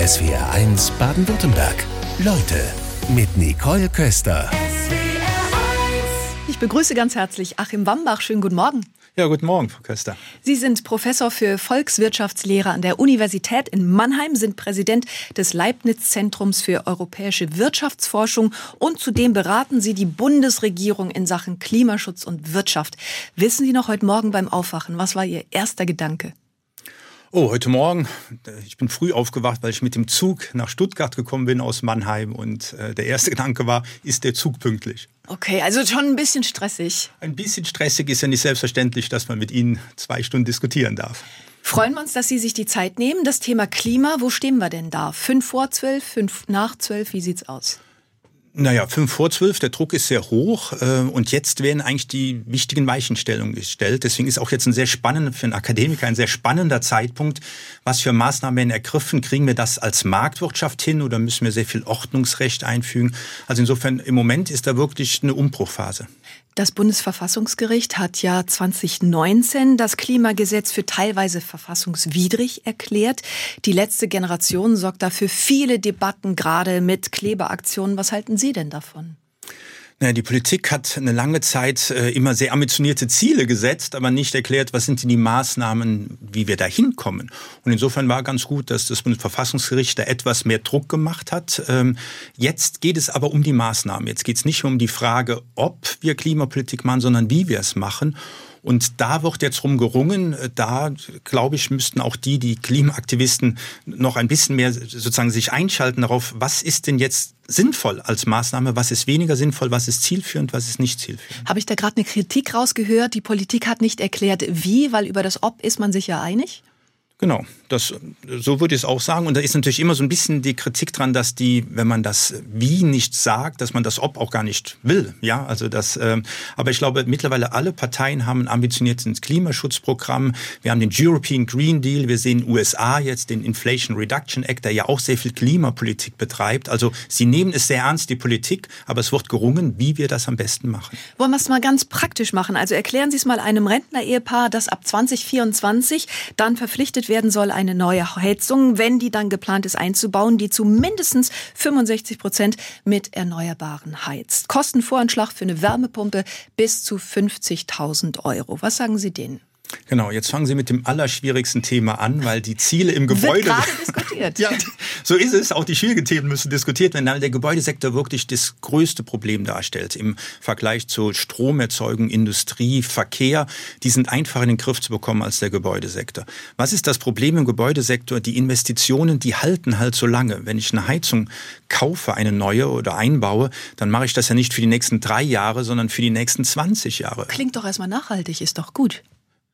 SWR1 Baden-Württemberg. Leute mit Nicole Köster. Ich begrüße ganz herzlich Achim Wambach. Schönen guten Morgen. Ja, guten Morgen, Frau Köster. Sie sind Professor für Volkswirtschaftslehre an der Universität in Mannheim, sind Präsident des Leibniz-Zentrums für europäische Wirtschaftsforschung und zudem beraten Sie die Bundesregierung in Sachen Klimaschutz und Wirtschaft. Wissen Sie noch heute Morgen beim Aufwachen, was war Ihr erster Gedanke? Oh, heute Morgen, ich bin früh aufgewacht, weil ich mit dem Zug nach Stuttgart gekommen bin aus Mannheim und äh, der erste Gedanke war, ist der Zug pünktlich? Okay, also schon ein bisschen stressig. Ein bisschen stressig ist ja nicht selbstverständlich, dass man mit Ihnen zwei Stunden diskutieren darf. Freuen wir uns, dass Sie sich die Zeit nehmen. Das Thema Klima, wo stehen wir denn da? Fünf vor zwölf, fünf nach zwölf, wie sieht's aus? Naja, fünf vor zwölf, der Druck ist sehr hoch äh, und jetzt werden eigentlich die wichtigen Weichenstellungen gestellt. Deswegen ist auch jetzt ein sehr spannender, für einen Akademiker ein sehr spannender Zeitpunkt. Was für Maßnahmen werden ergriffen? Kriegen wir das als Marktwirtschaft hin oder müssen wir sehr viel Ordnungsrecht einfügen? Also insofern im Moment ist da wirklich eine Umbruchphase. Das Bundesverfassungsgericht hat ja 2019 das Klimagesetz für teilweise verfassungswidrig erklärt. Die letzte Generation sorgt dafür viele Debatten, gerade mit Klebeaktionen. Was halten Sie denn davon? Naja, die Politik hat eine lange Zeit äh, immer sehr ambitionierte Ziele gesetzt, aber nicht erklärt, was sind denn die Maßnahmen, wie wir da hinkommen. Und insofern war ganz gut, dass das Bundesverfassungsgericht da etwas mehr Druck gemacht hat. Ähm, jetzt geht es aber um die Maßnahmen. Jetzt geht es nicht um die Frage, ob wir Klimapolitik machen, sondern wie wir es machen. Und da wird jetzt rum gerungen. Da, glaube ich, müssten auch die, die Klimaaktivisten, noch ein bisschen mehr sozusagen sich einschalten darauf, was ist denn jetzt sinnvoll als Maßnahme, was ist weniger sinnvoll, was ist zielführend, was ist nicht zielführend. Habe ich da gerade eine Kritik rausgehört? Die Politik hat nicht erklärt, wie, weil über das Ob ist man sich ja einig? Genau, das, so würde ich es auch sagen. Und da ist natürlich immer so ein bisschen die Kritik dran, dass die, wenn man das Wie nicht sagt, dass man das Ob auch gar nicht will. Ja, also das, äh, aber ich glaube, mittlerweile alle Parteien haben ein ambitioniertes Klimaschutzprogramm. Wir haben den European Green Deal. Wir sehen USA jetzt den Inflation Reduction Act, der ja auch sehr viel Klimapolitik betreibt. Also sie nehmen es sehr ernst, die Politik, aber es wird gerungen, wie wir das am besten machen. Wollen wir es mal ganz praktisch machen? Also erklären Sie es mal einem Rentner-Ehepaar, das ab 2024 dann verpflichtet werden soll, eine neue Heizung, wenn die dann geplant ist einzubauen, die zu mindestens 65 Prozent mit Erneuerbaren heizt. Kostenvoranschlag für eine Wärmepumpe bis zu 50.000 Euro. Was sagen Sie denen? Genau, jetzt fangen Sie mit dem allerschwierigsten Thema an, weil die Ziele im Gebäude. Wird gerade diskutiert. ja, so ist es. Auch die schwierigen Themen müssen diskutiert werden, weil der Gebäudesektor wirklich das größte Problem darstellt im Vergleich zu Stromerzeugung, Industrie, Verkehr. Die sind einfacher in den Griff zu bekommen als der Gebäudesektor. Was ist das Problem im Gebäudesektor? Die Investitionen, die halten halt so lange. Wenn ich eine Heizung kaufe, eine neue oder einbaue, dann mache ich das ja nicht für die nächsten drei Jahre, sondern für die nächsten 20 Jahre. Klingt doch erstmal nachhaltig, ist doch gut.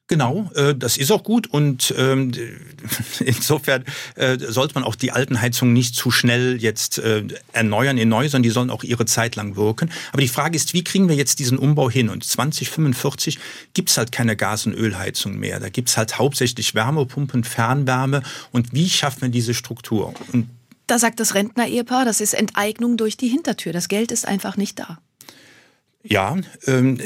Genau, äh, das ist auch gut und ähm, insofern äh, sollte man auch die alten Heizungen nicht zu schnell jetzt äh, erneuern in neu, sondern die sollen auch ihre Zeit lang wirken. Aber die Frage ist, wie kriegen wir jetzt diesen Umbau hin? Und 2045 gibt's halt keine Gas- und Ölheizung mehr. Da gibt's halt hauptsächlich Wärmepumpen, Fernwärme. Und wie schaffen wir diese Struktur? Und da sagt das Rentner-Ehepaar, das ist Enteignung durch die Hintertür. Das Geld ist einfach nicht da. Ja, ähm,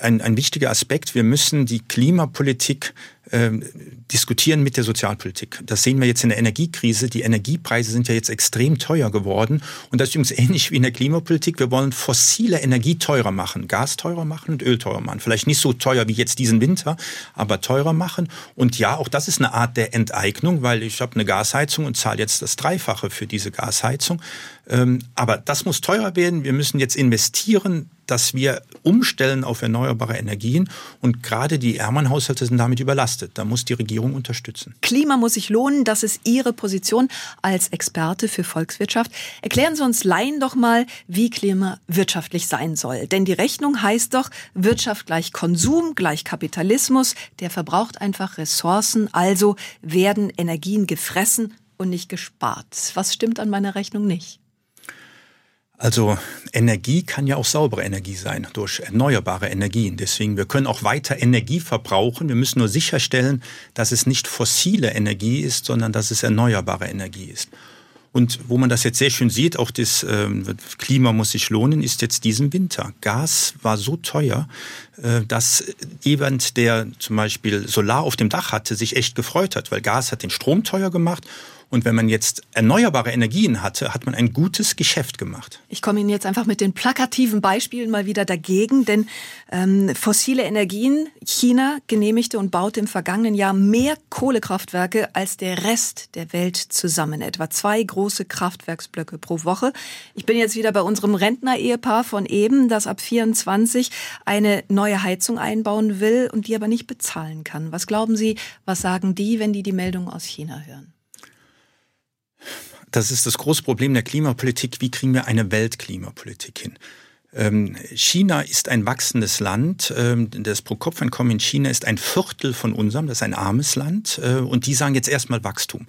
ein, ein wichtiger Aspekt. Wir müssen die Klimapolitik ähm, diskutieren mit der Sozialpolitik. Das sehen wir jetzt in der Energiekrise. Die Energiepreise sind ja jetzt extrem teuer geworden. Und das ist übrigens ähnlich wie in der Klimapolitik. Wir wollen fossile Energie teurer machen, Gas teurer machen und Öl teurer machen. Vielleicht nicht so teuer wie jetzt diesen Winter, aber teurer machen. Und ja, auch das ist eine Art der Enteignung, weil ich habe eine Gasheizung und zahle jetzt das Dreifache für diese Gasheizung. Ähm, aber das muss teurer werden. Wir müssen jetzt investieren, dass wir umstellen auf erneuerbare Energien. Und gerade die ärmeren Haushalte sind damit überlastet. Da muss die Regierung unterstützen. Klima muss sich lohnen. Das ist Ihre Position als Experte für Volkswirtschaft. Erklären Sie uns Laien doch mal, wie Klima wirtschaftlich sein soll. Denn die Rechnung heißt doch, Wirtschaft gleich Konsum, gleich Kapitalismus. Der verbraucht einfach Ressourcen. Also werden Energien gefressen und nicht gespart. Was stimmt an meiner Rechnung nicht? Also Energie kann ja auch saubere Energie sein durch erneuerbare Energien. Deswegen, wir können auch weiter Energie verbrauchen. Wir müssen nur sicherstellen, dass es nicht fossile Energie ist, sondern dass es erneuerbare Energie ist. Und wo man das jetzt sehr schön sieht, auch das ähm, Klima muss sich lohnen, ist jetzt diesen Winter. Gas war so teuer, äh, dass jemand, der zum Beispiel Solar auf dem Dach hatte, sich echt gefreut hat, weil Gas hat den Strom teuer gemacht Und wenn man jetzt erneuerbare Energien hatte, hat man ein gutes Geschäft gemacht. Ich komme Ihnen jetzt einfach mit den plakativen Beispielen mal wieder dagegen, denn ähm, fossile Energien, China genehmigte und baute im vergangenen Jahr mehr Kohlekraftwerke als der Rest der Welt zusammen. Etwa zwei große Kraftwerksblöcke pro Woche. Ich bin jetzt wieder bei unserem Rentner-Ehepaar von eben, das ab 24 eine neue Heizung einbauen will und die aber nicht bezahlen kann. Was glauben Sie, was sagen die, wenn die die Meldung aus China hören? Das ist das große Problem der Klimapolitik. Wie kriegen wir eine Weltklimapolitik hin? Ähm, China ist ein wachsendes Land. Ähm, das Pro-Kopf-Einkommen in China ist ein Viertel von unserem. Das ist ein armes Land. Äh, und die sagen jetzt erstmal Wachstum.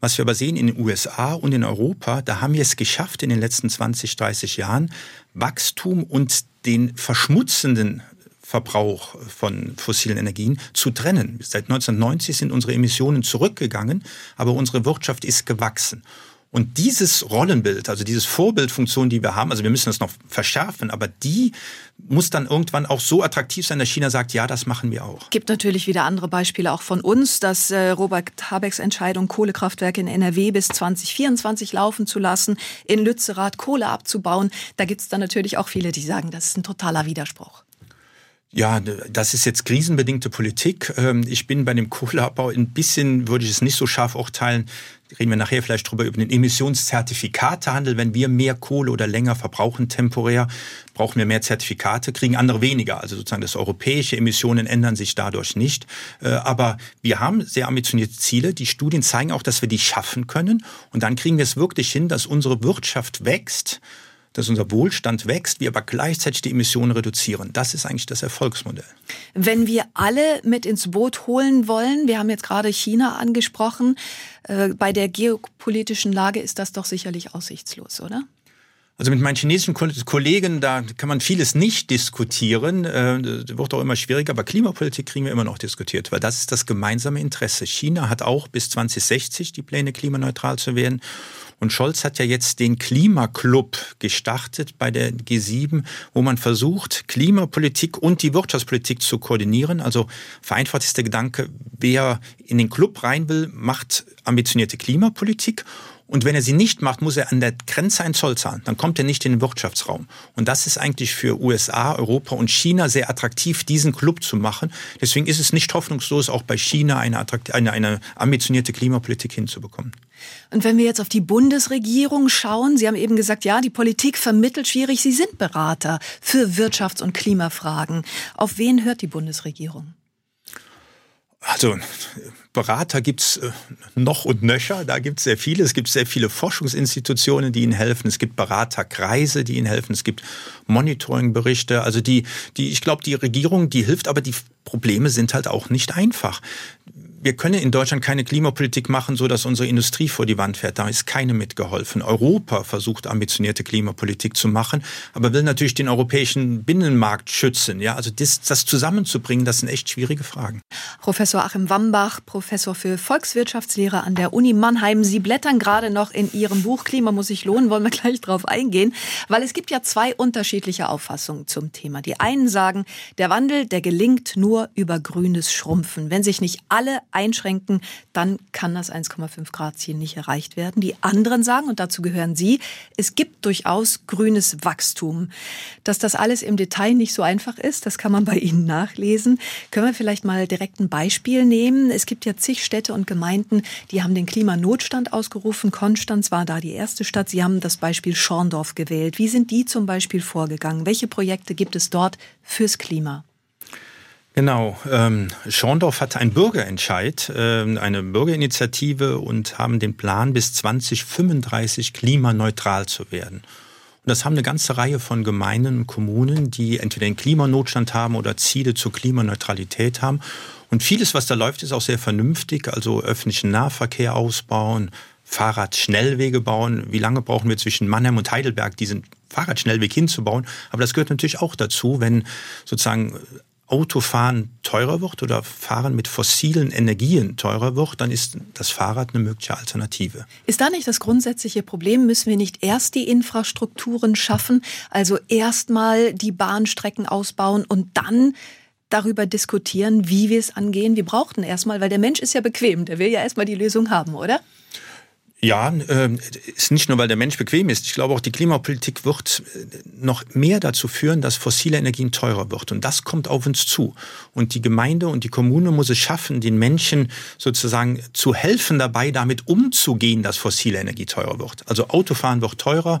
Was wir aber sehen in den USA und in Europa, da haben wir es geschafft in den letzten 20, 30 Jahren, Wachstum und den verschmutzenden Verbrauch von fossilen Energien zu trennen. Seit 1990 sind unsere Emissionen zurückgegangen, aber unsere Wirtschaft ist gewachsen. Und dieses Rollenbild, also dieses Vorbildfunktion, die wir haben, also wir müssen das noch verschärfen, aber die muss dann irgendwann auch so attraktiv sein, dass China sagt, ja, das machen wir auch. Gibt natürlich wieder andere Beispiele auch von uns, dass äh, Robert Habecks Entscheidung, Kohlekraftwerke in NRW bis 2024 laufen zu lassen, in Lützerath Kohle abzubauen. Da gibt es dann natürlich auch viele, die sagen, das ist ein totaler Widerspruch. Ja, das ist jetzt krisenbedingte Politik. Ähm, ich bin bei dem Kohleabbau ein bisschen, würde ich es nicht so scharf urteilen. Reden wir nachher vielleicht drüber über den Emissionszertifikatehandel. Wenn wir mehr Kohle oder länger verbrauchen temporär, brauchen wir mehr Zertifikate, kriegen andere weniger. Also sozusagen das europäische Emissionen ändern sich dadurch nicht. Äh, aber wir haben sehr ambitionierte Ziele. Die Studien zeigen auch, dass wir die schaffen können. Und dann kriegen wir es wirklich hin, dass unsere Wirtschaft wächst dass unser Wohlstand wächst, wir aber gleichzeitig die Emissionen reduzieren. Das ist eigentlich das Erfolgsmodell. Wenn wir alle mit ins Boot holen wollen, wir haben jetzt gerade China angesprochen, äh, bei der geopolitischen Lage ist das doch sicherlich aussichtslos, oder? Also mit meinen chinesischen Kollegen, da kann man vieles nicht diskutieren. Äh, das wird auch immer schwieriger, aber Klimapolitik kriegen wir immer noch diskutiert, weil das ist das gemeinsame Interesse. China hat auch bis 2060 die Pläne, klimaneutral zu werden. Und Scholz hat ja jetzt den Klimaclub gestartet bei der G7, wo man versucht, Klimapolitik und die Wirtschaftspolitik zu koordinieren. Also vereinfacht ist der Gedanke, wer in den Club rein will, macht ambitionierte Klimapolitik und wenn er sie nicht macht, muss er an der Grenze einen Zoll zahlen. Dann kommt er nicht in den Wirtschaftsraum. Und das ist eigentlich für USA, Europa und China sehr attraktiv, diesen Club zu machen. Deswegen ist es nicht hoffnungslos, auch bei China eine, eine, eine ambitionierte Klimapolitik hinzubekommen. Und wenn wir jetzt auf die Bundesregierung schauen, Sie haben eben gesagt, ja, die Politik vermittelt schwierig. Sie sind Berater für Wirtschafts- und Klimafragen. Auf wen hört die Bundesregierung? Also Berater gibt's äh, noch und nöcher, da gibt's sehr viele. Es gibt sehr viele Forschungsinstitutionen, die Ihnen helfen. Es gibt Beraterkreise, die Ihnen helfen. Es gibt Monitoringberichte. Also die, die, ich glaube, die Regierung, die hilft, aber die Probleme sind halt auch nicht einfach wir können in Deutschland keine Klimapolitik machen, so dass unsere Industrie vor die Wand fährt. Da ist keine mitgeholfen. Europa versucht ambitionierte Klimapolitik zu machen, aber will natürlich den europäischen Binnenmarkt schützen. Ja, also das, das zusammenzubringen, das sind echt schwierige Fragen. Professor Achim Wambach, Professor für Volkswirtschaftslehre an der Uni Mannheim. Sie blättern gerade noch in Ihrem Buch Klima muss sich lohnen, wollen wir gleich drauf eingehen, weil es gibt ja zwei unterschiedliche Auffassungen zum Thema. Die einen sagen, der Wandel, der gelingt nur über grünes Schrumpfen. Wenn sich nicht alle einschränken, dann kann das 1,5 Grad Ziel nicht erreicht werden. Die anderen sagen, und dazu gehören Sie, es gibt durchaus grünes Wachstum. Dass das alles im Detail nicht so einfach ist, das kann man bei Ihnen nachlesen. Können wir vielleicht mal direkt ein Beispiel nehmen? Es gibt ja zig Städte und Gemeinden, die haben den Klimanotstand ausgerufen. Konstanz war da die erste Stadt. Sie haben das Beispiel Schorndorf gewählt. Wie sind die zum Beispiel vorgegangen? Welche Projekte gibt es dort fürs Klima? Genau. Ähm, Schorndorf hatte einen Bürgerentscheid, äh, eine Bürgerinitiative und haben den Plan, bis 2035 klimaneutral zu werden. Und das haben eine ganze Reihe von Gemeinden und Kommunen, die entweder einen Klimanotstand haben oder Ziele zur Klimaneutralität haben. Und vieles, was da läuft, ist auch sehr vernünftig. Also öffentlichen Nahverkehr ausbauen, Fahrradschnellwege bauen. Wie lange brauchen wir zwischen Mannheim und Heidelberg diesen Fahrradschnellweg hinzubauen? Aber das gehört natürlich auch dazu, wenn sozusagen Autofahren teurer wird oder Fahren mit fossilen Energien teurer wird, dann ist das Fahrrad eine mögliche Alternative. Ist da nicht das grundsätzliche Problem? Müssen wir nicht erst die Infrastrukturen schaffen, also erstmal die Bahnstrecken ausbauen und dann darüber diskutieren, wie wir es angehen? Wir brauchten erstmal, weil der Mensch ist ja bequem, der will ja erstmal die Lösung haben, oder? Ja, äh, ist nicht nur, weil der Mensch bequem ist. Ich glaube auch, die Klimapolitik wird äh, noch mehr dazu führen, dass fossile Energien teurer wird. Und das kommt auf uns zu. Und die Gemeinde und die Kommune muss es schaffen, den Menschen sozusagen zu helfen dabei, damit umzugehen, dass fossile Energie teurer wird. Also Autofahren wird teurer,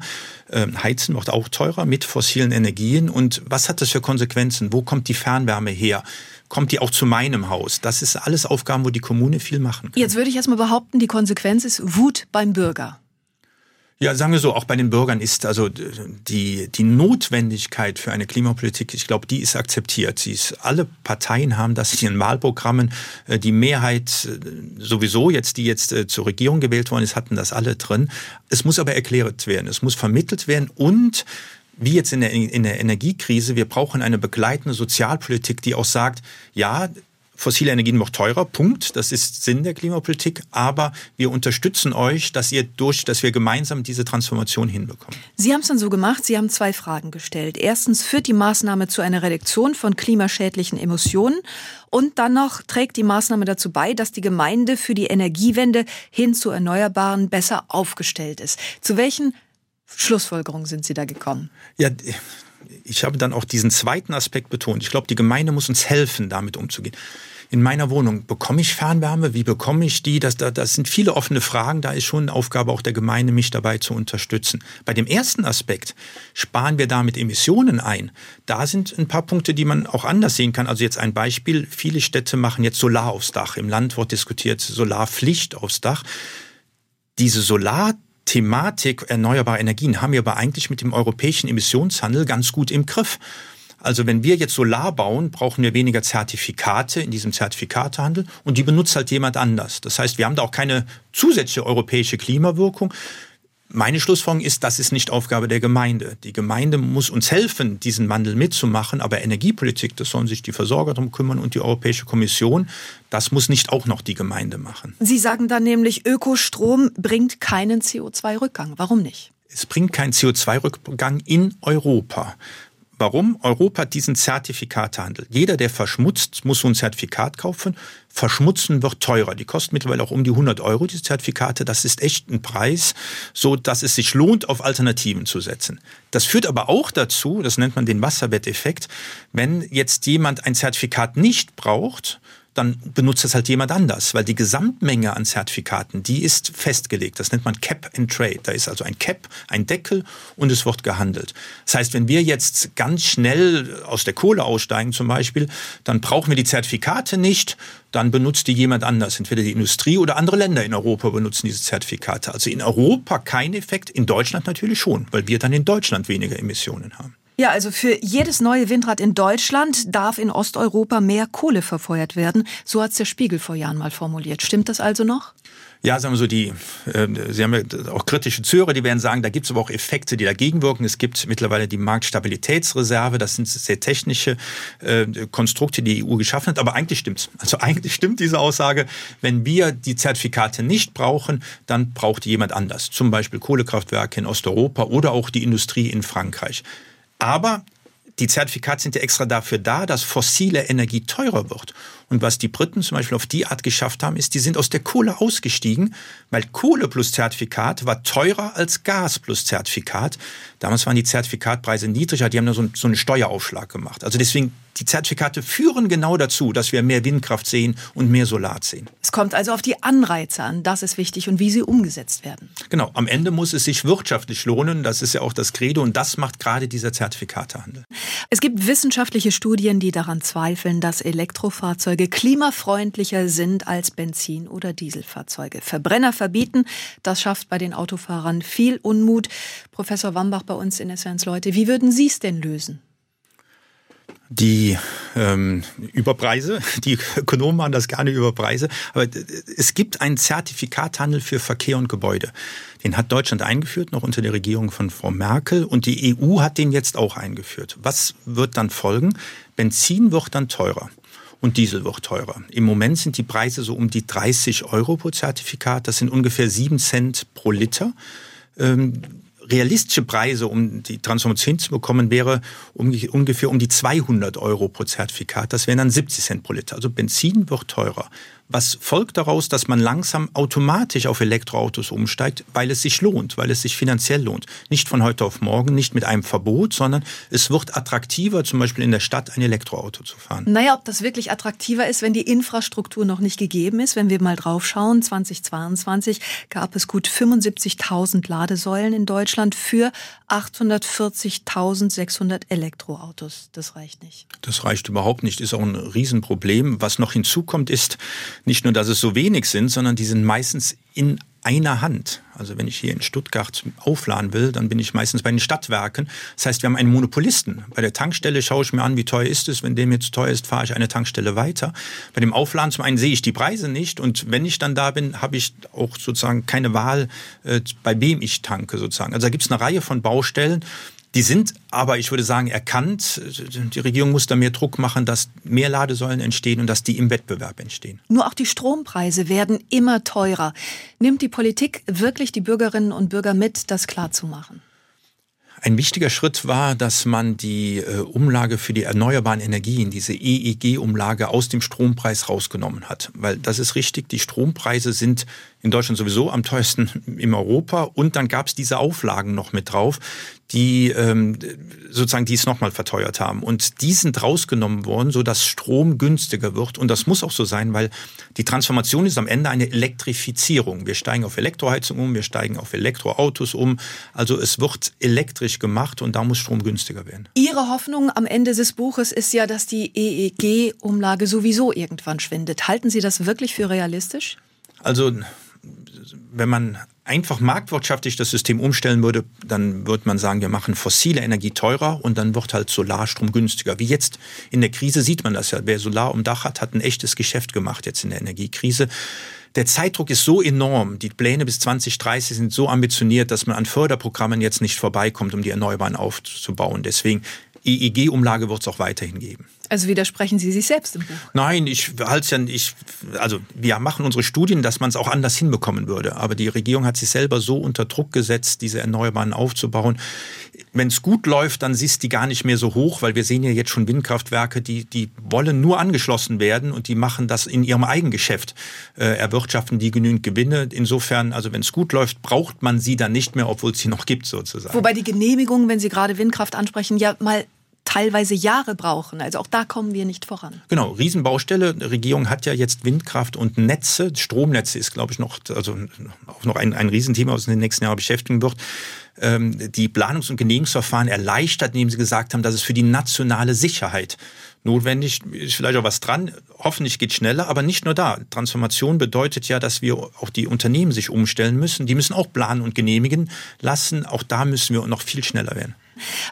ähm, Heizen wird auch teurer mit fossilen Energien. Und was hat das für Konsequenzen? Wo kommt die Fernwärme her? Kommt die auch zu meinem Haus. Das ist alles Aufgaben, wo die Kommune viel machen kann. Jetzt würde ich erstmal behaupten, die Konsequenz ist Wut beim Bürger. Ja, sagen wir so, auch bei den Bürgern ist also die, die Notwendigkeit für eine Klimapolitik, ich glaube, die ist akzeptiert. Sie ist, alle Parteien haben das in ihren Wahlprogrammen. Äh, die Mehrheit äh, sowieso jetzt, die jetzt äh, zur Regierung gewählt worden ist, hatten das alle drin. Es muss aber erklärt werden, es muss vermittelt werden und wie jetzt in der, in der Energiekrise, wir brauchen eine begleitende Sozialpolitik, die auch sagt, ja, fossile Energien noch teurer, Punkt. Das ist Sinn der Klimapolitik. Aber wir unterstützen euch, dass ihr durch, dass wir gemeinsam diese Transformation hinbekommen. Sie haben es dann so gemacht. Sie haben zwei Fragen gestellt. Erstens, führt die Maßnahme zu einer Reduktion von klimaschädlichen Emissionen? Und dann noch trägt die Maßnahme dazu bei, dass die Gemeinde für die Energiewende hin zu Erneuerbaren besser aufgestellt ist. Zu welchen Schlussfolgerungen sind Sie da gekommen? Ja, ich habe dann auch diesen zweiten Aspekt betont. Ich glaube, die Gemeinde muss uns helfen, damit umzugehen. In meiner Wohnung bekomme ich Fernwärme? Wie bekomme ich die? Das, das, das sind viele offene Fragen. Da ist schon eine Aufgabe auch der Gemeinde, mich dabei zu unterstützen. Bei dem ersten Aspekt sparen wir damit Emissionen ein. Da sind ein paar Punkte, die man auch anders sehen kann. Also jetzt ein Beispiel. Viele Städte machen jetzt Solar aufs Dach. Im Land wird diskutiert Solarpflicht aufs Dach. Diese Solar Thematik erneuerbare Energien haben wir aber eigentlich mit dem europäischen Emissionshandel ganz gut im Griff. Also wenn wir jetzt Solar bauen, brauchen wir weniger Zertifikate in diesem Zertifikatehandel und die benutzt halt jemand anders. Das heißt, wir haben da auch keine zusätzliche europäische Klimawirkung. Meine Schlussfolgerung ist, das ist nicht Aufgabe der Gemeinde. Die Gemeinde muss uns helfen, diesen Wandel mitzumachen, aber Energiepolitik, das sollen sich die Versorger darum kümmern und die Europäische Kommission, das muss nicht auch noch die Gemeinde machen. Sie sagen dann nämlich, Ökostrom bringt keinen CO2-Rückgang. Warum nicht? Es bringt keinen CO2-Rückgang in Europa. Warum? Europa hat diesen Zertifikatehandel. Jeder, der verschmutzt, muss so ein Zertifikat kaufen. Verschmutzen wird teurer. Die kosten mittlerweile auch um die 100 Euro, diese Zertifikate. Das ist echt ein Preis, so dass es sich lohnt, auf Alternativen zu setzen. Das führt aber auch dazu, das nennt man den Wasserbetteffekt, wenn jetzt jemand ein Zertifikat nicht braucht, dann benutzt es halt jemand anders, weil die Gesamtmenge an Zertifikaten, die ist festgelegt. Das nennt man Cap and Trade. Da ist also ein Cap, ein Deckel und es wird gehandelt. Das heißt, wenn wir jetzt ganz schnell aus der Kohle aussteigen zum Beispiel, dann brauchen wir die Zertifikate nicht, dann benutzt die jemand anders. Entweder die Industrie oder andere Länder in Europa benutzen diese Zertifikate. Also in Europa kein Effekt, in Deutschland natürlich schon, weil wir dann in Deutschland weniger Emissionen haben. Ja, also für jedes neue Windrad in Deutschland darf in Osteuropa mehr Kohle verfeuert werden. So hat es der Spiegel vor Jahren mal formuliert. Stimmt das also noch? Ja, sagen wir so, die, äh, Sie haben ja auch kritische Zuhörer, die werden sagen, da gibt es aber auch Effekte, die dagegen wirken. Es gibt mittlerweile die Marktstabilitätsreserve, das sind sehr technische äh, Konstrukte, die die EU geschaffen hat, aber eigentlich stimmt's. Also eigentlich stimmt diese Aussage, wenn wir die Zertifikate nicht brauchen, dann braucht jemand anders. Zum Beispiel Kohlekraftwerke in Osteuropa oder auch die Industrie in Frankreich. Aber die Zertifikate sind ja extra dafür da, dass fossile Energie teurer wird. Und was die Briten zum Beispiel auf die Art geschafft haben, ist, die sind aus der Kohle ausgestiegen, weil Kohle plus Zertifikat war teurer als Gas plus Zertifikat. Damals waren die Zertifikatpreise niedriger, die haben nur so einen Steueraufschlag gemacht. Also deswegen die Zertifikate führen genau dazu, dass wir mehr Windkraft sehen und mehr Solar sehen. Es kommt also auf die Anreize an, das ist wichtig und wie sie umgesetzt werden. Genau, am Ende muss es sich wirtschaftlich lohnen, das ist ja auch das Credo und das macht gerade dieser Zertifikatehandel. Es gibt wissenschaftliche Studien, die daran zweifeln, dass Elektrofahrzeuge klimafreundlicher sind als Benzin- oder Dieselfahrzeuge. Verbrenner verbieten, das schafft bei den Autofahrern viel Unmut. Professor Wambach bei uns in Essenz Leute, wie würden Sie es denn lösen? Die ähm, Überpreise. Die Ökonomen machen das gerne über Preise. Aber es gibt einen Zertifikathandel für Verkehr und Gebäude. Den hat Deutschland eingeführt, noch unter der Regierung von Frau Merkel. Und die EU hat den jetzt auch eingeführt. Was wird dann folgen? Benzin wird dann teurer. Und Diesel wird teurer. Im Moment sind die Preise so um die 30 Euro pro Zertifikat. Das sind ungefähr 7 Cent pro Liter. Ähm, realistische Preise, um die Transformation zu bekommen, wäre um, ungefähr um die 200 Euro pro Zertifikat. Das wären dann 70 Cent pro Liter. Also Benzin wird teurer. Was folgt daraus, dass man langsam automatisch auf Elektroautos umsteigt, weil es sich lohnt, weil es sich finanziell lohnt. Nicht von heute auf morgen, nicht mit einem Verbot, sondern es wird attraktiver, zum Beispiel in der Stadt ein Elektroauto zu fahren. Naja, ob das wirklich attraktiver ist, wenn die Infrastruktur noch nicht gegeben ist. Wenn wir mal drauf schauen, 2022 gab es gut 75.000 Ladesäulen in Deutschland für 840.600 Elektroautos. Das reicht nicht. Das reicht überhaupt nicht, ist auch ein Riesenproblem. Was noch hinzukommt, ist nicht nur, dass es so wenig sind, sondern die sind meistens in einer Hand. Also wenn ich hier in Stuttgart aufladen will, dann bin ich meistens bei den Stadtwerken. Das heißt, wir haben einen Monopolisten. Bei der Tankstelle schaue ich mir an, wie teuer ist es. Wenn dem jetzt teuer ist, fahre ich eine Tankstelle weiter. Bei dem Aufladen zum einen sehe ich die Preise nicht und wenn ich dann da bin, habe ich auch sozusagen keine Wahl, äh, bei wem ich tanke sozusagen. Also da gibt es eine Reihe von Baustellen die sind aber, ich würde sagen, erkannt. Die Regierung muss da mehr Druck machen, dass mehr Ladesäulen entstehen und dass die im Wettbewerb entstehen. Nur auch die Strompreise werden immer teurer. Nimmt die Politik wirklich die Bürgerinnen und Bürger mit, das klarzumachen? Ein wichtiger Schritt war, dass man die äh, Umlage für die erneuerbaren Energien, diese EEG-Umlage aus dem Strompreis rausgenommen hat. Weil das ist richtig, die Strompreise sind in Deutschland sowieso am teuersten im Europa. Und dann gab es diese Auflagen noch mit drauf, die ähm, sozusagen dies nochmal verteuert haben. Und die sind rausgenommen worden, so dass Strom günstiger wird. Und das muss auch so sein, weil die Transformation ist am Ende eine Elektrifizierung. Wir steigen auf Elektroheizung um, wir steigen auf Elektroautos um. Also es wird elektrisch gemacht und da muss Strom günstiger werden. Ihre Hoffnung am Ende des Buches ist ja, dass die EEG-Umlage sowieso irgendwann schwindet. Halten Sie das wirklich für realistisch? Also wenn man einfach marktwirtschaftlich das System umstellen würde, dann würde man sagen, wir machen fossile Energie teurer und dann wird halt Solarstrom günstiger. Wie jetzt in der Krise sieht man das ja. Wer Solar um Dach hat, hat ein echtes Geschäft gemacht jetzt in der Energiekrise. Der Zeitdruck ist so enorm, die Pläne bis 2030 sind so ambitioniert, dass man an Förderprogrammen jetzt nicht vorbeikommt, um die Erneuerbaren aufzubauen. Deswegen EEG-Umlage wird es auch weiterhin geben. Also widersprechen Sie sich selbst im Buch? Nein, ich halte ja nicht. Also wir machen unsere Studien, dass man es auch anders hinbekommen würde. Aber die Regierung hat sich selber so unter Druck gesetzt, diese Erneuerbaren aufzubauen. Wenn es gut läuft, dann ist die gar nicht mehr so hoch, weil wir sehen ja jetzt schon Windkraftwerke, die, die wollen nur angeschlossen werden und die machen das in ihrem Eigengeschäft, äh, erwirtschaften die genügend Gewinne. Insofern, also wenn es gut läuft, braucht man sie dann nicht mehr, obwohl es sie noch gibt sozusagen. Wobei die Genehmigung, wenn Sie gerade Windkraft ansprechen, ja mal teilweise Jahre brauchen. Also auch da kommen wir nicht voran. Genau, Riesenbaustelle. Die Regierung hat ja jetzt Windkraft und Netze. Stromnetze ist, glaube ich, noch, also auch noch ein, ein Riesenthema, was in den nächsten Jahren beschäftigen wird. Ähm, die Planungs- und Genehmigungsverfahren erleichtert, indem sie gesagt haben, dass es für die nationale Sicherheit notwendig ist vielleicht auch was dran. Hoffentlich geht schneller, aber nicht nur da. Transformation bedeutet ja, dass wir auch die Unternehmen sich umstellen müssen. Die müssen auch planen und genehmigen lassen. Auch da müssen wir noch viel schneller werden.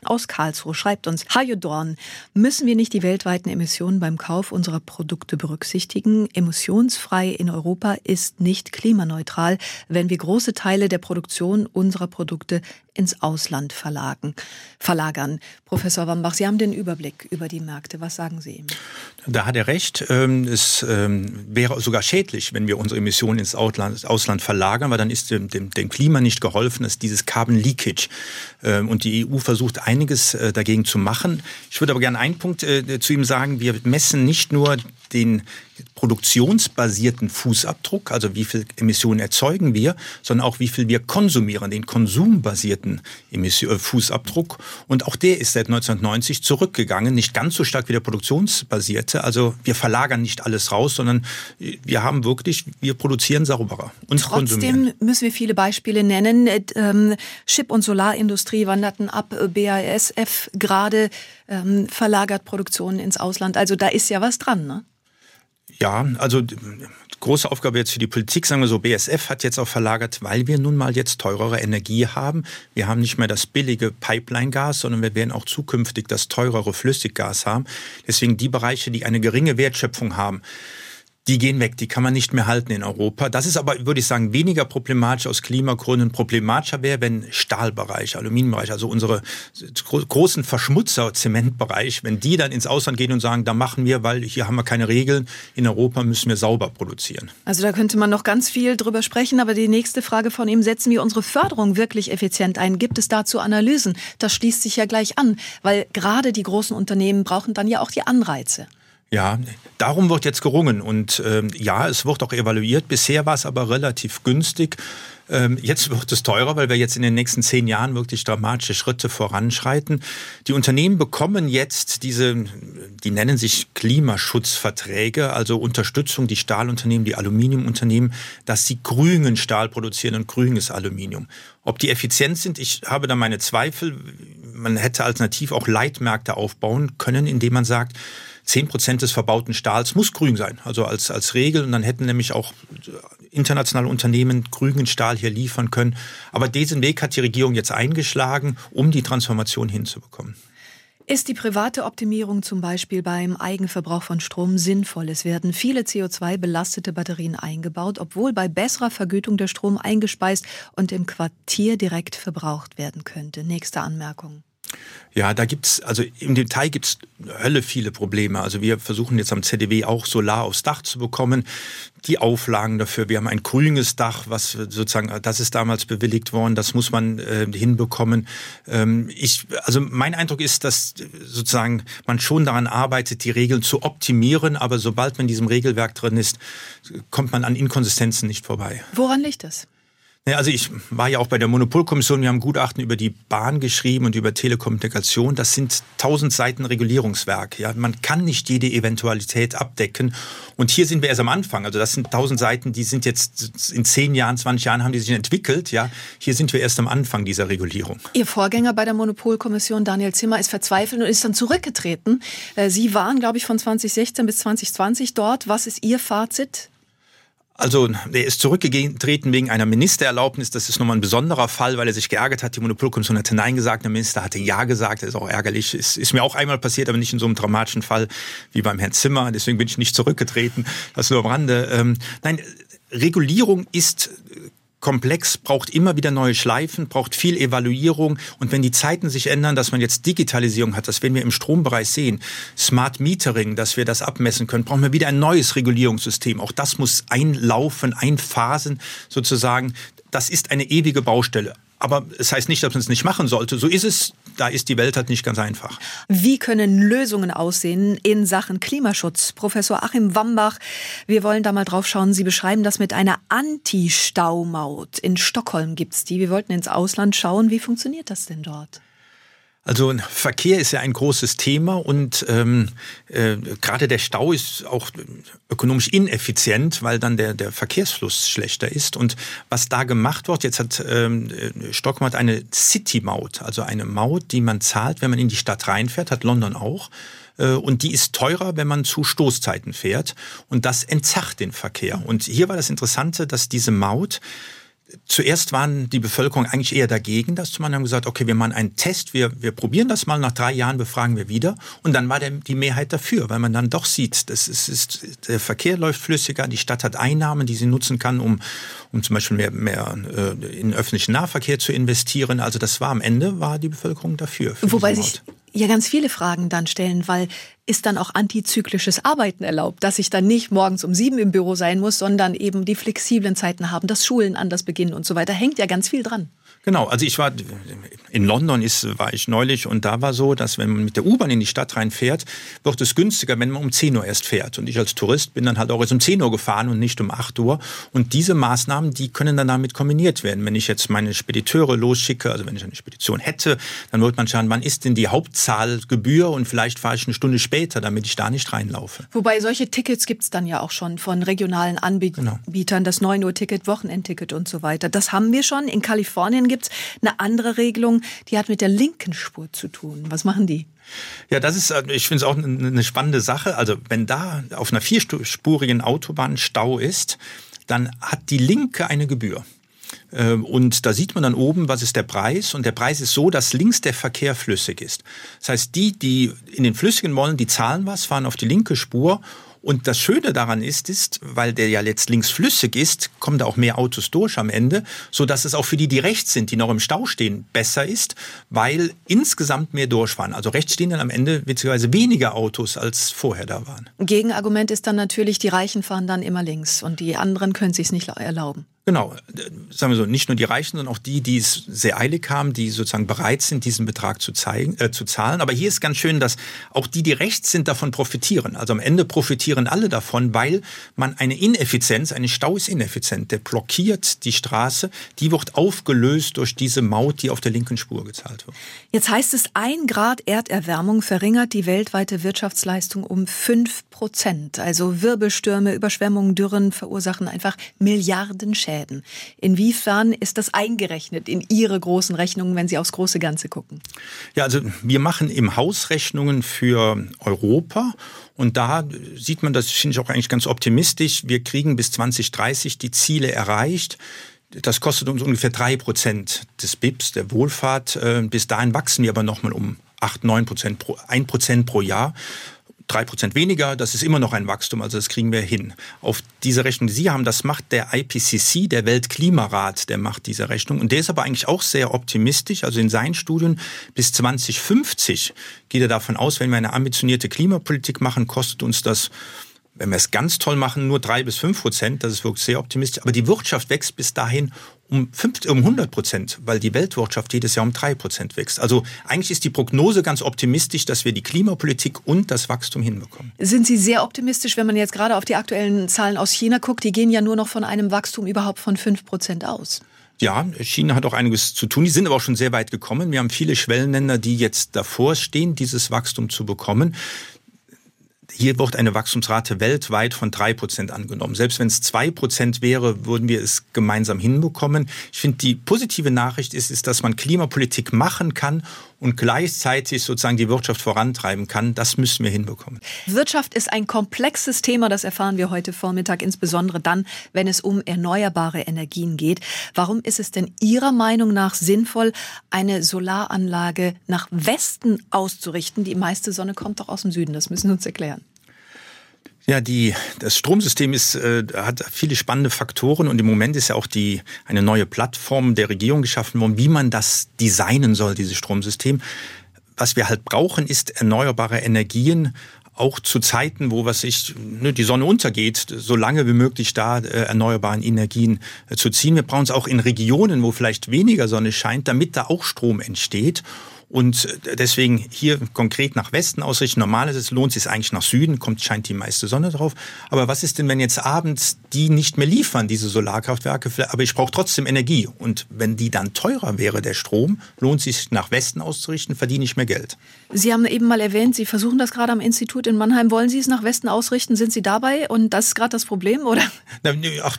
Aus Karlsruhe schreibt uns Hajo Dorn, müssen wir nicht die weltweiten Emissionen beim Kauf unserer Produkte berücksichtigen? Emissionsfrei in Europa ist nicht klimaneutral, wenn wir große Teile der Produktion unserer Produkte ins Ausland verlagen, verlagern. Professor Wambach, Sie haben den Überblick über die Märkte. Was sagen Sie ihm? Da hat er recht. Ähm, es ähm, wäre sogar schädlich, wenn wir unsere Emissionen ins Ausland verlagern, weil dann ist dem, dem, Klima nicht geholfen. Ist dieses Carbon Leakage. Ähm, und die EU versucht einiges äh, dagegen zu machen. Ich würde aber gerne einen Punkt äh, zu ihm sagen. Wir messen nicht nur den produktionsbasierten Fußabdruck, also wie viel Emissionen erzeugen wir, sondern auch wie viel wir konsumieren, den konsumbasierten Emission, äh, Fußabdruck. Und auch der ist seit 1990 zurückgegangen, nicht ganz so stark wie der produktionsbasierte. Also wir verlagern nicht alles raus, sondern wir haben wirklich, wir produzieren sauberer und Trotzdem konsumieren. müssen wir viele Beispiele nennen. Ähm, Chip- und Solarindustrie wanderten ab, BASF gerade ähm, verlagert Produktionen ins Ausland. Also da ist ja was dran, ne? Ja, also große Aufgabe jetzt für die Politik, sagen wir so, BSF hat jetzt auch verlagert, weil wir nun mal jetzt teurere Energie haben. Wir haben nicht mehr das billige Pipeline-Gas, sondern wir werden auch zukünftig das teurere Flüssiggas haben. Deswegen die Bereiche, die eine geringe Wertschöpfung haben, die gehen weg, die kann man nicht mehr halten in Europa. Das ist aber, würde ich sagen, weniger problematisch aus Klimagründen. Problematischer wäre, wenn Stahlbereich, Aluminiumbereich, also unsere großen Verschmutzer, Zementbereich, wenn die dann ins Ausland gehen und sagen, da machen wir, weil hier haben wir keine Regeln, in Europa müssen wir sauber produzieren. Also da könnte man noch ganz viel drüber sprechen, aber die nächste Frage von ihm, setzen wir unsere Förderung wirklich effizient ein? Gibt es dazu Analysen? Das schließt sich ja gleich an, weil gerade die großen Unternehmen brauchen dann ja auch die Anreize. Ja, darum wird jetzt gerungen und ähm, ja, es wird auch evaluiert. Bisher war es aber relativ günstig. Ähm, jetzt wird es teurer, weil wir jetzt in den nächsten zehn Jahren wirklich dramatische Schritte voranschreiten. Die Unternehmen bekommen jetzt diese, die nennen sich Klimaschutzverträge, also Unterstützung, die Stahlunternehmen, die Aluminiumunternehmen, dass sie grünen Stahl produzieren und grünes Aluminium. Ob die effizient sind, ich habe da meine Zweifel. Man hätte alternativ auch Leitmärkte aufbauen können, indem man sagt, 10 Prozent des verbauten Stahls muss grün sein, also als, als Regel. Und dann hätten nämlich auch internationale Unternehmen grünen Stahl hier liefern können. Aber diesen Weg hat die Regierung jetzt eingeschlagen, um die Transformation hinzubekommen. Ist die private Optimierung zum Beispiel beim Eigenverbrauch von Strom sinnvoll? Es werden viele CO2-belastete Batterien eingebaut, obwohl bei besserer Vergütung der Strom eingespeist und im Quartier direkt verbraucht werden könnte. Nächste Anmerkung. Ja, da gibt's also im Detail gibt's Hölle viele Probleme. Also wir versuchen jetzt am ZDW auch Solar aufs Dach zu bekommen. Die Auflagen dafür, wir haben ein grünes Dach, was sozusagen, das ist damals bewilligt worden, das muss man äh, hinbekommen. Ähm, ich, also mein Eindruck ist, dass sozusagen man schon daran arbeitet, die Regeln zu optimieren, aber sobald man in diesem Regelwerk drin ist, kommt man an Inkonsistenzen nicht vorbei. Woran liegt das? Also ich war ja auch bei der Monopolkommission, wir haben Gutachten über die Bahn geschrieben und über Telekommunikation. Das sind tausend Seiten Regulierungswerk. Ja, man kann nicht jede Eventualität abdecken. Und hier sind wir erst am Anfang. Also das sind tausend Seiten, die sind jetzt in zehn Jahren, 20 Jahren haben die sich entwickelt. Ja, hier sind wir erst am Anfang dieser Regulierung. Ihr Vorgänger bei der Monopolkommission, Daniel Zimmer, ist verzweifelt und ist dann zurückgetreten. Äh, Sie waren, glaube ich, von 2016 bis 2020 dort. Was ist Ihr Fazit? Also er ist zurückgetreten wegen einer Ministererlaubnis. Das ist nochmal ein besonderer Fall, weil er sich geärgert hat. Die Monopolkommission hatte Nein gesagt, der Minister hatte Ja gesagt. Das ist auch ärgerlich. Ist, ist mir auch einmal passiert, aber nicht in so einem dramatischen Fall wie beim Herrn Zimmer. Deswegen bin ich nicht zurückgetreten. Das nur am Rande. Ähm, nein, Regulierung ist komplex, braucht immer wieder neue Schleifen, braucht viel Evaluierung. Und wenn die Zeiten sich ändern, dass man jetzt Digitalisierung hat, das werden wir im Strombereich sehen, Smart Metering, dass wir das abmessen können, brauchen wir wieder ein neues Regulierungssystem. Auch das muss einlaufen, einphasen sozusagen. Das ist eine ewige Baustelle. Aber es heißt nicht, dass man es nicht machen sollte. So ist es. Da ist die Welt halt nicht ganz einfach. Wie können Lösungen aussehen in Sachen Klimaschutz? Professor Achim Wambach, wir wollen da mal drauf schauen. Sie beschreiben das mit einer Anti-Staumaut. In Stockholm gibt's die. Wir wollten ins Ausland schauen. Wie funktioniert das denn dort? Also Verkehr ist ja ein großes Thema und ähm, äh, gerade der Stau ist auch ökonomisch ineffizient, weil dann der, der Verkehrsfluss schlechter ist. Und was da gemacht wird, jetzt hat ähm, Stockholm hat eine City-Maut, also eine Maut, die man zahlt, wenn man in die Stadt reinfährt, hat London auch. Äh, und die ist teurer, wenn man zu Stoßzeiten fährt. Und das entzacht den Verkehr. Und hier war das Interessante, dass diese Maut Zuerst waren die Bevölkerung eigentlich eher dagegen, das zu machen. haben gesagt, okay, wir machen einen Test, wir, wir probieren das mal, nach drei Jahren befragen wir wieder. Und dann war der, die Mehrheit dafür, weil man dann doch sieht, das ist, ist, der Verkehr läuft flüssiger, die Stadt hat Einnahmen, die sie nutzen kann, um, um zum Beispiel mehr, mehr äh, in öffentlichen Nahverkehr zu investieren. Also das war am Ende, war die Bevölkerung dafür. Wobei sich ja ganz viele Fragen dann stellen, weil ist dann auch antizyklisches Arbeiten erlaubt, dass ich dann nicht morgens um sieben im Büro sein muss, sondern eben die flexiblen Zeiten haben, dass Schulen anders beginnen und so weiter. Hängt ja ganz viel dran. Genau, also ich war in London ist, war ich neulich und da war so, dass wenn man mit der U-Bahn in die Stadt reinfährt, wird es günstiger, wenn man um 10 Uhr erst fährt. Und ich als Tourist bin dann halt auch erst um 10 Uhr gefahren und nicht um 8 Uhr. Und diese Maßnahmen, die können dann damit kombiniert werden. Wenn ich jetzt meine Spediteure losschicke, also wenn ich eine Spedition hätte, dann wird man schauen, wann ist denn die Hauptzahlgebühr und vielleicht fahre ich eine Stunde später, damit ich da nicht reinlaufe. Wobei solche Tickets gibt es dann ja auch schon von regionalen Anbietern, genau. das 9 Uhr Ticket, Wochenendticket und so weiter. Das haben wir schon. In Kalifornien gibt es eine andere Regelung, die hat mit der linken Spur zu tun. Was machen die? Ja, das ist, äh, ich finde es auch eine spannende Sache. Also wenn da auf einer vierspurigen Autobahn Stau ist, dann hat die linke eine Gebühr. Ähm, und da sieht man dann oben, was ist der Preis. Und der Preis ist so, dass links der Verkehr flüssig ist. Das heißt, die, die in den Flüssigen wollen, die zahlen was, fahren auf die linke Spur und das Schöne daran ist, ist, weil der ja jetzt links flüssig ist, kommen da auch mehr Autos durch am Ende, so dass es auch für die, die rechts sind, die noch im Stau stehen, besser ist, weil insgesamt mehr durchfahren. Also rechts stehen dann am Ende witzigerweise weniger Autos als vorher da waren. Gegenargument ist dann natürlich, die Reichen fahren dann immer links und die anderen können sich nicht erlauben. Genau, sagen wir so, nicht nur die Reichen, sondern auch die, die es sehr eilig haben, die sozusagen bereit sind, diesen Betrag zu, zeigen, äh, zu zahlen. Aber hier ist ganz schön, dass auch die, die rechts sind, davon profitieren. Also am Ende profitieren alle davon, weil man eine Ineffizienz, eine Stau ist ineffizient, der blockiert die Straße, die wird aufgelöst durch diese Maut, die auf der linken Spur gezahlt wird. Jetzt heißt es, ein Grad Erderwärmung verringert die weltweite Wirtschaftsleistung um fünf Prozent. Also Wirbelstürme, Überschwemmungen, Dürren verursachen einfach Milliarden Schäden. Inwiefern ist das eingerechnet in Ihre großen Rechnungen, wenn Sie aufs große Ganze gucken? Ja, also wir machen im Haus Rechnungen für Europa und da sieht man, das finde ich auch eigentlich ganz optimistisch, wir kriegen bis 2030 die Ziele erreicht. Das kostet uns ungefähr drei Prozent des BIPs, der Wohlfahrt. Äh, bis dahin wachsen wir aber nochmal um acht, neun Prozent, ein Prozent pro Jahr drei Prozent weniger, das ist immer noch ein Wachstum, also das kriegen wir hin. Auf diese Rechnung, die Sie haben, das macht der IPCC, der Weltklimarat, der macht diese Rechnung. Und der ist aber eigentlich auch sehr optimistisch. Also in seinen Studien bis 2050 geht er davon aus, wenn wir eine ambitionierte Klimapolitik machen, kostet uns das wenn wir es ganz toll machen, nur drei bis fünf Prozent, das ist wirklich sehr optimistisch. Aber die Wirtschaft wächst bis dahin um, 50, um 100 Prozent, weil die Weltwirtschaft jedes Jahr um drei Prozent wächst. Also eigentlich ist die Prognose ganz optimistisch, dass wir die Klimapolitik und das Wachstum hinbekommen. Sind Sie sehr optimistisch, wenn man jetzt gerade auf die aktuellen Zahlen aus China guckt? Die gehen ja nur noch von einem Wachstum überhaupt von fünf Prozent aus. Ja, China hat auch einiges zu tun. Die sind aber auch schon sehr weit gekommen. Wir haben viele Schwellenländer, die jetzt davor stehen, dieses Wachstum zu bekommen. Hier wird eine Wachstumsrate weltweit von drei Prozent angenommen. Selbst wenn es zwei Prozent wäre, würden wir es gemeinsam hinbekommen. Ich finde, die positive Nachricht ist, ist, dass man Klimapolitik machen kann und gleichzeitig sozusagen die Wirtschaft vorantreiben kann. Das müssen wir hinbekommen. Wirtschaft ist ein komplexes Thema, das erfahren wir heute Vormittag, insbesondere dann, wenn es um erneuerbare Energien geht. Warum ist es denn Ihrer Meinung nach sinnvoll, eine Solaranlage nach Westen auszurichten? Die meiste Sonne kommt doch aus dem Süden, das müssen Sie uns erklären. Ja, die, das Stromsystem ist, äh, hat viele spannende Faktoren und im Moment ist ja auch die, eine neue Plattform der Regierung geschaffen worden, wie man das designen soll, dieses Stromsystem. Was wir halt brauchen, ist erneuerbare Energien, auch zu Zeiten, wo was ich, ne, die Sonne untergeht, so lange wie möglich da äh, erneuerbaren Energien äh, zu ziehen. Wir brauchen es auch in Regionen, wo vielleicht weniger Sonne scheint, damit da auch Strom entsteht. Und deswegen hier konkret nach Westen ausrichten. Normal ist es, lohnt sich eigentlich nach Süden, kommt, scheint die meiste Sonne drauf. Aber was ist denn, wenn jetzt abends die nicht mehr liefern, diese Solarkraftwerke? Aber ich brauche trotzdem Energie. Und wenn die dann teurer wäre, der Strom, lohnt sich nach Westen auszurichten, verdiene ich mehr Geld. Sie haben eben mal erwähnt, Sie versuchen das gerade am Institut in Mannheim. Wollen Sie es nach Westen ausrichten? Sind Sie dabei? Und das ist gerade das Problem, oder? Ach,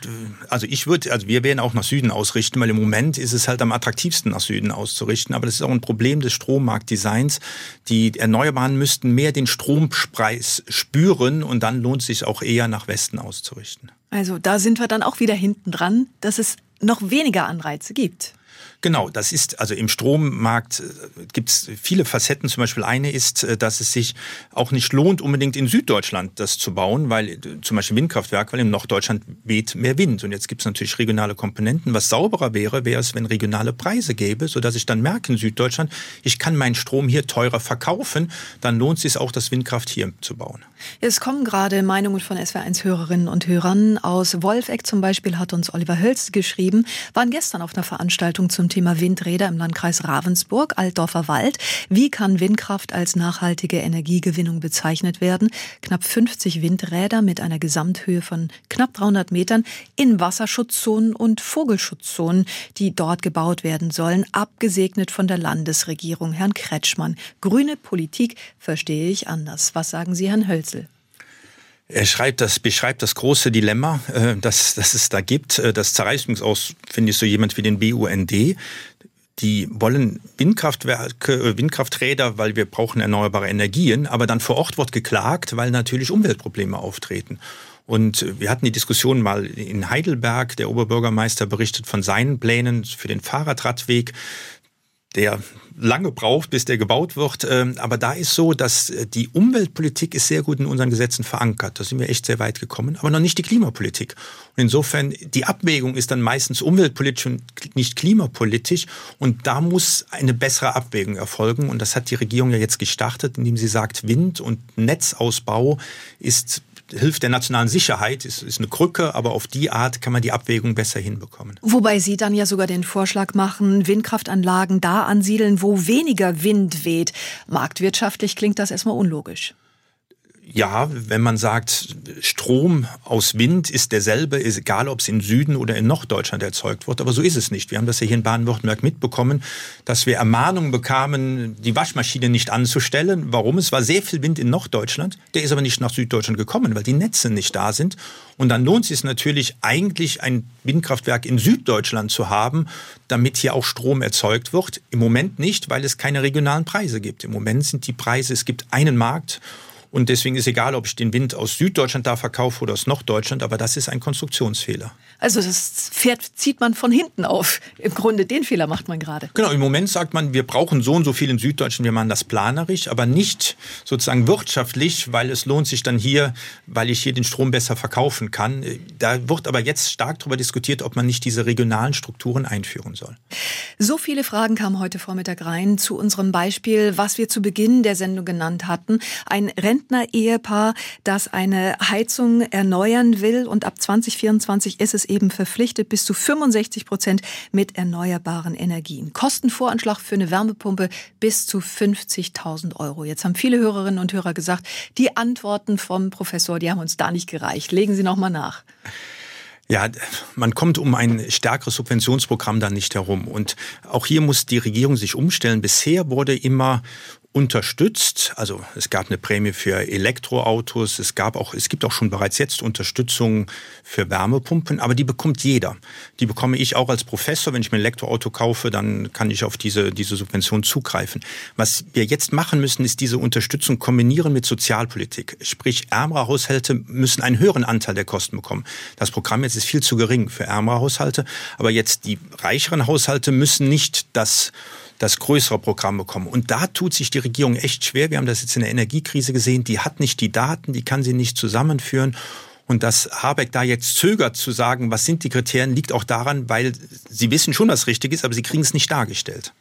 also ich würde, also wir werden auch nach Süden ausrichten, weil im Moment ist es halt am attraktivsten nach Süden auszurichten. Aber das ist auch ein Problem des Strommarktdesigns. Die Erneuerbaren müssten mehr den Strompreis spüren und dann lohnt es sich auch eher nach Westen auszurichten. Also da sind wir dann auch wieder hinten dran, dass es noch weniger Anreize gibt. Genau, das ist, also im Strommarkt äh, gibt es viele Facetten. Zum Beispiel eine ist, äh, dass es sich auch nicht lohnt, unbedingt in Süddeutschland das zu bauen, weil äh, zum Beispiel Windkraftwerk, weil in Norddeutschland weht mehr Wind. Und jetzt gibt es natürlich regionale Komponenten. Was sauberer wäre, wäre es, wenn regionale Preise gäbe, sodass ich dann merke in Süddeutschland, ich kann meinen Strom hier teurer verkaufen. Dann lohnt es sich auch, das Windkraft hier zu bauen. Es kommen gerade Meinungen von SW1-Hörerinnen und Hörern. Aus Wolfegg zum Beispiel hat uns Oliver Hölz geschrieben, waren gestern auf einer Veranstaltung zum Thema Windräder im Landkreis Ravensburg, Altdorfer Wald. Wie kann Windkraft als nachhaltige Energiegewinnung bezeichnet werden? Knapp 50 Windräder mit einer Gesamthöhe von knapp 300 Metern in Wasserschutzzonen und Vogelschutzzonen, die dort gebaut werden sollen, abgesegnet von der Landesregierung. Herrn Kretschmann. Grüne Politik verstehe ich anders. Was sagen Sie, Herrn Hölzel? Er schreibt das, beschreibt das große Dilemma, äh, das, das es da gibt. Äh, das zerreißt übrigens aus, finde ich, so jemand wie den BUND. Die wollen Windkraftwerke, äh, Windkrafträder, weil wir brauchen erneuerbare Energien, aber dann vor Ort wird geklagt, weil natürlich Umweltprobleme auftreten. Und wir hatten die Diskussion mal in Heidelberg. Der Oberbürgermeister berichtet von seinen Plänen für den Fahrradradweg der lange braucht, bis der gebaut wird. Ähm, aber da ist so, dass äh, die Umweltpolitik ist sehr gut in unseren Gesetzen verankert. Da sind wir echt sehr weit gekommen, aber noch nicht die Klimapolitik. Und insofern, die Abwägung ist dann meistens umweltpolitisch und nicht klimapolitisch. Und da muss eine bessere Abwägung erfolgen. Und das hat die Regierung ja jetzt gestartet, indem sie sagt, Wind- und Netzausbau ist hilft der nationalen Sicherheit, ist, ist eine Krücke, aber auf die Art kann man die Abwägung besser hinbekommen. Wobei Sie dann ja sogar den Vorschlag machen, Windkraftanlagen da ansiedeln, wo weniger Wind weht. Marktwirtschaftlich klingt das erstmal unlogisch ja, wenn man sagt, Strom aus Wind ist derselbe, ist egal ob es in Süden oder in Norddeutschland erzeugt wird, aber so ist es nicht. Wir haben das ja hier in Baden-Württemberg mitbekommen, dass wir Ermahnungen bekamen, die Waschmaschine nicht anzustellen. Warum? Es war sehr viel Wind in Norddeutschland, der ist aber nicht nach Süddeutschland gekommen, weil die Netze nicht da sind. Und dann lohnt es sich natürlich eigentlich ein Windkraftwerk in Süddeutschland zu haben, damit hier auch Strom erzeugt wird. Im Moment nicht, weil es keine regionalen Preise gibt. Im Moment sind die Preise, es gibt einen Markt und deswegen ist egal, ob ich den Wind aus Süddeutschland da verkaufe oder aus Norddeutschland, aber das ist ein Konstruktionsfehler. Also das Pferd zieht man von hinten auf. Im Grunde den Fehler macht man gerade. Genau, im Moment sagt man, wir brauchen so und so viel in Süddeutschland, wir machen das planerisch, aber nicht sozusagen wirtschaftlich, weil es lohnt sich dann hier, weil ich hier den Strom besser verkaufen kann. Da wird aber jetzt stark darüber diskutiert, ob man nicht diese regionalen Strukturen einführen soll. So viele Fragen kamen heute Vormittag rein zu unserem Beispiel, was wir zu Beginn der Sendung genannt hatten. Ein Rent Rentner-Ehepaar, das eine Heizung erneuern will und ab 2024 ist es eben verpflichtet, bis zu 65 Prozent mit erneuerbaren Energien. Kostenvoranschlag für eine Wärmepumpe bis zu 50.000 Euro. Jetzt haben viele Hörerinnen und Hörer gesagt, die Antworten vom Professor, die haben uns da nicht gereicht. Legen Sie noch mal nach. Ja, man kommt um ein stärkeres Subventionsprogramm dann nicht herum. Und auch hier muss die Regierung sich umstellen. Bisher wurde immer unterstützt. Also es gab eine Prämie für Elektroautos, es gab auch, es gibt auch schon bereits jetzt Unterstützung für Wärmepumpen, aber die bekommt jeder. Die bekomme ich auch als Professor. Wenn ich mir ein Elektroauto kaufe, dann kann ich auf diese, diese Subvention zugreifen. Was wir jetzt machen müssen, ist diese Unterstützung kombinieren mit Sozialpolitik. Sprich, ärmere Haushalte müssen einen höheren Anteil der Kosten bekommen. Das Programm jetzt ist viel zu gering für ärmere Haushalte, aber jetzt die reicheren Haushalte müssen nicht das das größere Programm bekommen. Und da tut sich die Regierung echt schwer. Wir haben das jetzt in der Energiekrise gesehen. Die hat nicht die Daten, die kann sie nicht zusammenführen. Und dass Habeck da jetzt zögert zu sagen, was sind die Kriterien, liegt auch daran, weil sie wissen schon, was richtig ist, aber sie kriegen es nicht dargestellt.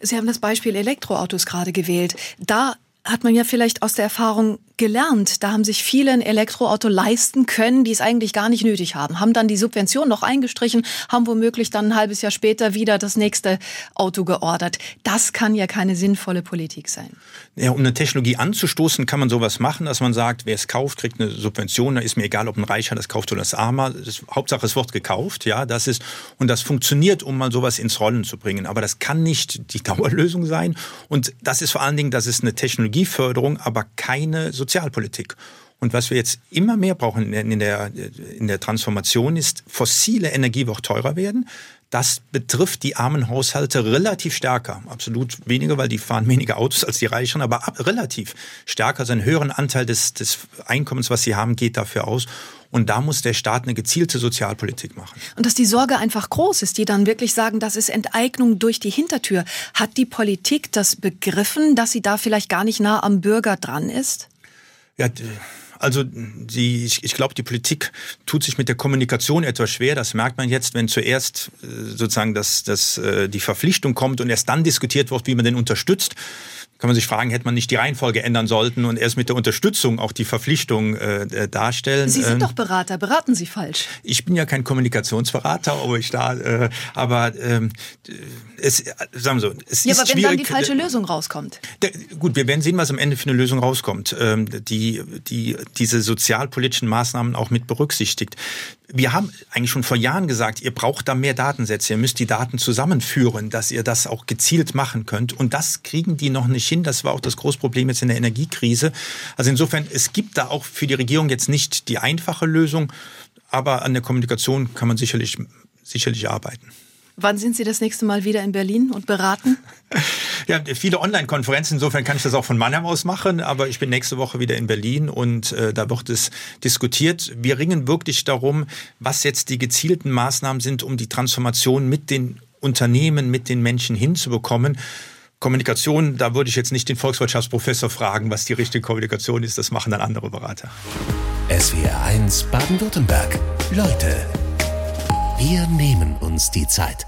Sie haben das Beispiel Elektroautos gerade gewählt. Da hat man ja vielleicht aus der Erfahrung gelernt. Da haben sich viele ein Elektroauto leisten können, die es eigentlich gar nicht nötig haben. Haben dann die Subvention noch eingestrichen, haben womöglich dann ein halbes Jahr später wieder das nächste Auto geordert. Das kann ja keine sinnvolle Politik sein. Ja, um eine Technologie anzustoßen, kann man sowas machen, dass man sagt, wer es kauft, kriegt eine Subvention. Da ist mir egal, ob ein Reicher das kauft oder das Armer. Das, Hauptsache, es wird gekauft. Ja, das ist, und das funktioniert, um mal sowas ins Rollen zu bringen. Aber das kann nicht die Dauerlösung sein. Und das ist vor allen Dingen, das ist eine Technologieförderung, aber keine Sozialpolitik. Und was wir jetzt immer mehr brauchen in der, in der Transformation ist, fossile Energie wird teurer werden. Das betrifft die armen Haushalte relativ stärker. Absolut weniger, weil die fahren weniger Autos als die Reicheren, aber relativ stärker. Also einen höheren Anteil des, des Einkommens, was sie haben, geht dafür aus. Und da muss der Staat eine gezielte Sozialpolitik machen. Und dass die Sorge einfach groß ist, die dann wirklich sagen, das ist Enteignung durch die Hintertür. Hat die Politik das begriffen, dass sie da vielleicht gar nicht nah am Bürger dran ist? Ja, also die, ich, ich glaube, die Politik tut sich mit der Kommunikation etwas schwer. Das merkt man jetzt, wenn zuerst äh, sozusagen das, das, äh, die Verpflichtung kommt und erst dann diskutiert wird, wie man den unterstützt kann man sich fragen, hätte man nicht die Reihenfolge ändern sollten und erst mit der Unterstützung auch die Verpflichtung äh, äh darstellen. Sie sind ähm, doch Berater, beraten Sie falsch. Ich bin ja kein Kommunikationsberater, aber ich da, äh, aber ähm, es, sagen wir so, es ja, ist aber wenn dann die falsche Lösung rauskommt. Der, gut, wir werden sehen, was am Ende für eine Lösung rauskommt, ähm, die, die diese sozialpolitischen Maßnahmen auch mit berücksichtigt wir haben eigentlich schon vor Jahren gesagt, ihr braucht da mehr Datensätze, ihr müsst die Daten zusammenführen, dass ihr das auch gezielt machen könnt. Und das kriegen die noch nicht hin. Das war auch das große Problem jetzt in der Energiekrise. Also insofern, es gibt da auch für die Regierung jetzt nicht die einfache Lösung, aber an der Kommunikation kann man sicherlich, sicherlich arbeiten. Wann sind Sie das nächste Mal wieder in Berlin und beraten? Ja, viele Online-Konferenzen. Insofern kann ich das auch von Mannheim aus machen. Aber ich bin nächste Woche wieder in Berlin und äh, da wird es diskutiert. Wir ringen wirklich darum, was jetzt die gezielten Maßnahmen sind, um die Transformation mit den Unternehmen, mit den Menschen hinzubekommen. Kommunikation, da würde ich jetzt nicht den Volkswirtschaftsprofessor fragen, was die richtige Kommunikation ist. Das machen dann andere Berater. SWR 1 Baden-Württemberg. Leute, wir nehmen uns die Zeit.